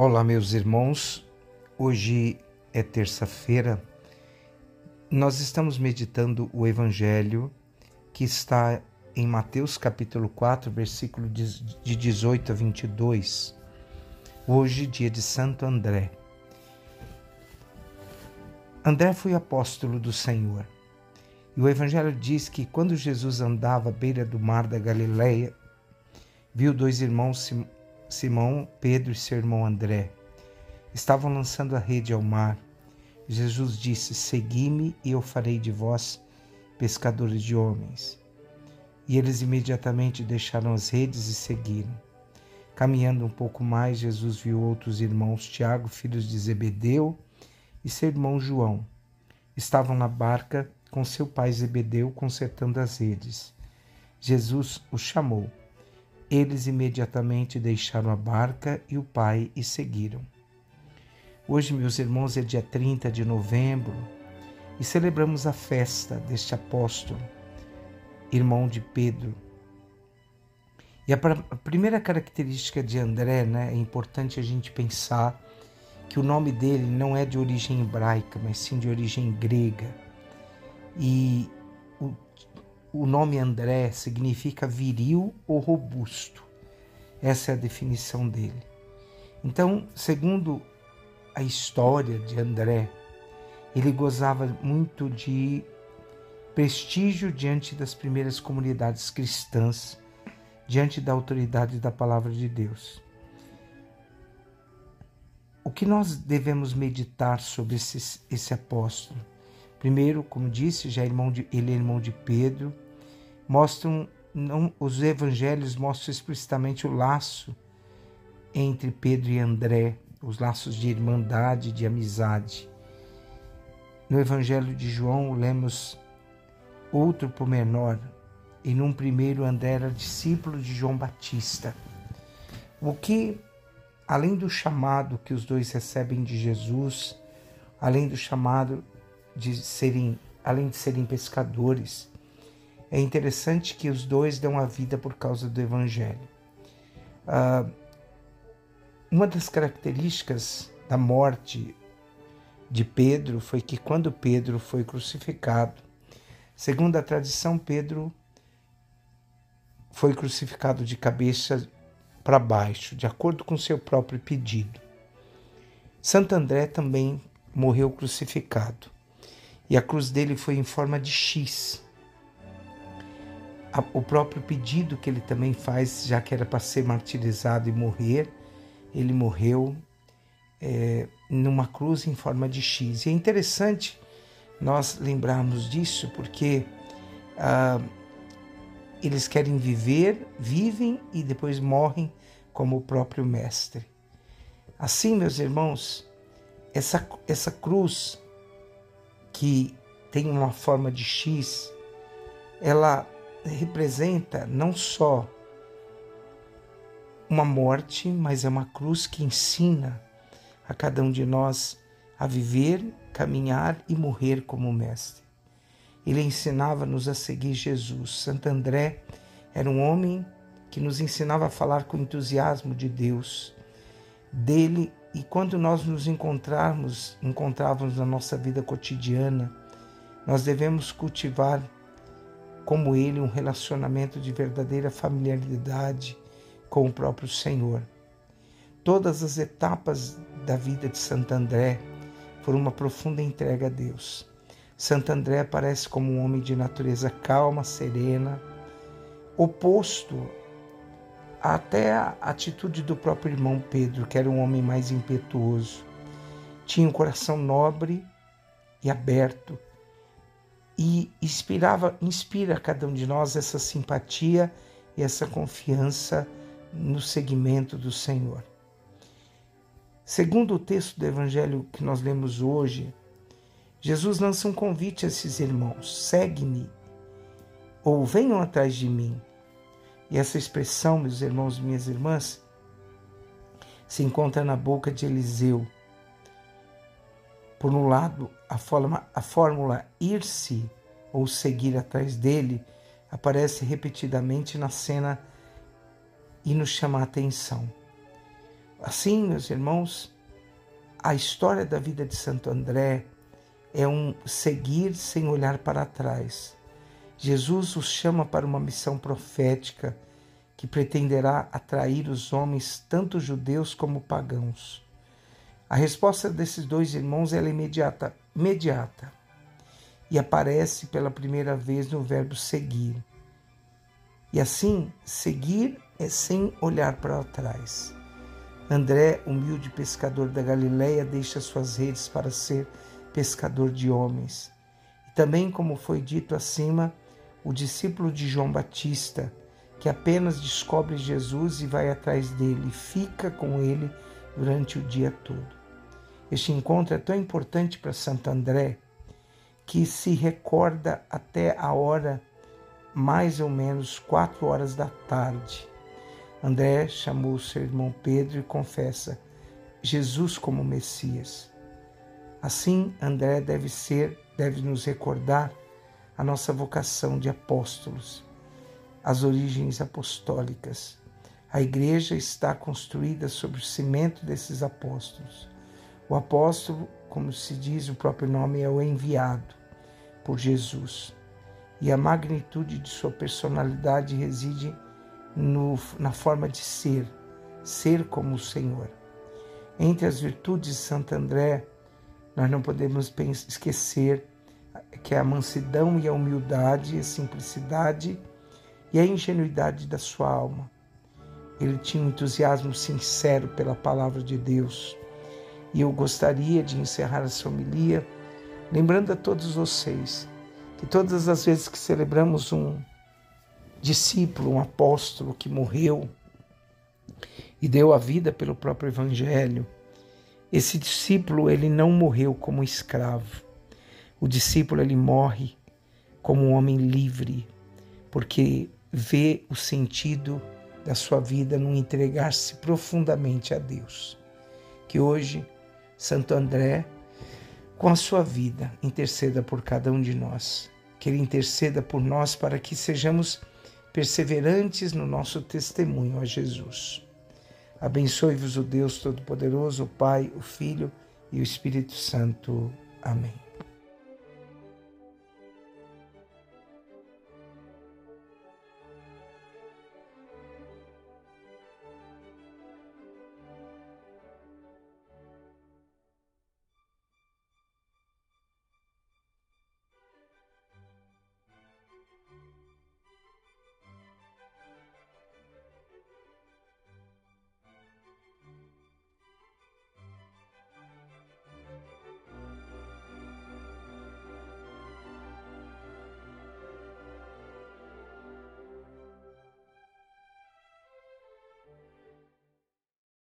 Olá, meus irmãos. Hoje é terça-feira. Nós estamos meditando o Evangelho que está em Mateus capítulo 4, versículo de 18 a 22. Hoje, dia de Santo André. André foi apóstolo do Senhor. E o Evangelho diz que quando Jesus andava à beira do mar da Galileia, viu dois irmãos Simão, Pedro e seu irmão André estavam lançando a rede ao mar. Jesus disse: Segui-me e eu farei de vós pescadores de homens. E eles imediatamente deixaram as redes e seguiram. Caminhando um pouco mais, Jesus viu outros irmãos, Tiago, filhos de Zebedeu, e seu irmão João. Estavam na barca com seu pai Zebedeu consertando as redes. Jesus os chamou. Eles imediatamente deixaram a barca e o pai e seguiram. Hoje, meus irmãos, é dia 30 de novembro e celebramos a festa deste apóstolo, irmão de Pedro. E a primeira característica de André, né, é importante a gente pensar que o nome dele não é de origem hebraica, mas sim de origem grega. E o nome André significa viril ou robusto. Essa é a definição dele. Então, segundo a história de André, ele gozava muito de prestígio diante das primeiras comunidades cristãs, diante da autoridade da palavra de Deus. O que nós devemos meditar sobre esse, esse apóstolo? Primeiro, como disse, já é irmão de, ele é irmão de Pedro. Mostram, não, os evangelhos mostram explicitamente o laço entre Pedro e André, os laços de irmandade, de amizade. No evangelho de João, lemos outro pormenor. E num primeiro, André era discípulo de João Batista. O que, além do chamado que os dois recebem de Jesus, além do chamado de serem, além de serem pescadores, é interessante que os dois dão a vida por causa do Evangelho. Uh, uma das características da morte de Pedro foi que quando Pedro foi crucificado, segundo a tradição, Pedro foi crucificado de cabeça para baixo, de acordo com seu próprio pedido. Santo André também morreu crucificado e a cruz dele foi em forma de X. O próprio pedido que ele também faz, já que era para ser martirizado e morrer, ele morreu é, numa cruz em forma de X. E é interessante nós lembrarmos disso porque ah, eles querem viver, vivem e depois morrem como o próprio Mestre. Assim, meus irmãos, essa, essa cruz que tem uma forma de X, ela representa não só uma morte, mas é uma cruz que ensina a cada um de nós a viver, caminhar e morrer como mestre. Ele ensinava-nos a seguir Jesus. Santo André era um homem que nos ensinava a falar com entusiasmo de Deus, dele e quando nós nos encontrarmos, encontrávamos na nossa vida cotidiana, nós devemos cultivar como ele um relacionamento de verdadeira familiaridade com o próprio Senhor. Todas as etapas da vida de Santo André foram uma profunda entrega a Deus. Santo André aparece como um homem de natureza calma, serena, oposto até a atitude do próprio irmão Pedro, que era um homem mais impetuoso. Tinha um coração nobre e aberto e inspirava, inspira cada um de nós essa simpatia e essa confiança no seguimento do Senhor. Segundo o texto do evangelho que nós lemos hoje, Jesus lança um convite a esses irmãos: segue-me ou venham atrás de mim. E essa expressão, meus irmãos e minhas irmãs, se encontra na boca de Eliseu. Por um lado, a, a fórmula ir-se ou seguir atrás dele aparece repetidamente na cena e nos chama a atenção. Assim, meus irmãos, a história da vida de Santo André é um seguir sem olhar para trás. Jesus os chama para uma missão profética que pretenderá atrair os homens, tanto judeus como pagãos. A resposta desses dois irmãos é imediata, imediata e aparece pela primeira vez no verbo seguir. E assim, seguir é sem olhar para trás. André, humilde pescador da Galileia, deixa suas redes para ser pescador de homens. E também, como foi dito acima, o discípulo de João Batista, que apenas descobre Jesus e vai atrás dele, fica com ele durante o dia todo. Este encontro é tão importante para Santo André que se recorda até a hora mais ou menos quatro horas da tarde. André chamou seu irmão Pedro e confessa Jesus como Messias. Assim, André deve ser, deve nos recordar a nossa vocação de apóstolos, as origens apostólicas. A igreja está construída sobre o cimento desses apóstolos. O apóstolo, como se diz o próprio nome, é o enviado por Jesus. E a magnitude de sua personalidade reside no, na forma de ser, ser como o Senhor. Entre as virtudes de Santo André, nós não podemos esquecer que é a mansidão e a humildade, a simplicidade e a ingenuidade da sua alma. Ele tinha um entusiasmo sincero pela palavra de Deus e eu gostaria de encerrar essa homilia lembrando a todos vocês que todas as vezes que celebramos um discípulo, um apóstolo que morreu e deu a vida pelo próprio evangelho, esse discípulo ele não morreu como escravo. O discípulo ele morre como um homem livre, porque vê o sentido da sua vida no entregar-se profundamente a Deus. Que hoje Santo André, com a sua vida, interceda por cada um de nós. Que ele interceda por nós para que sejamos perseverantes no nosso testemunho a Jesus. Abençoe-vos o Deus Todo-Poderoso, o Pai, o Filho e o Espírito Santo. Amém.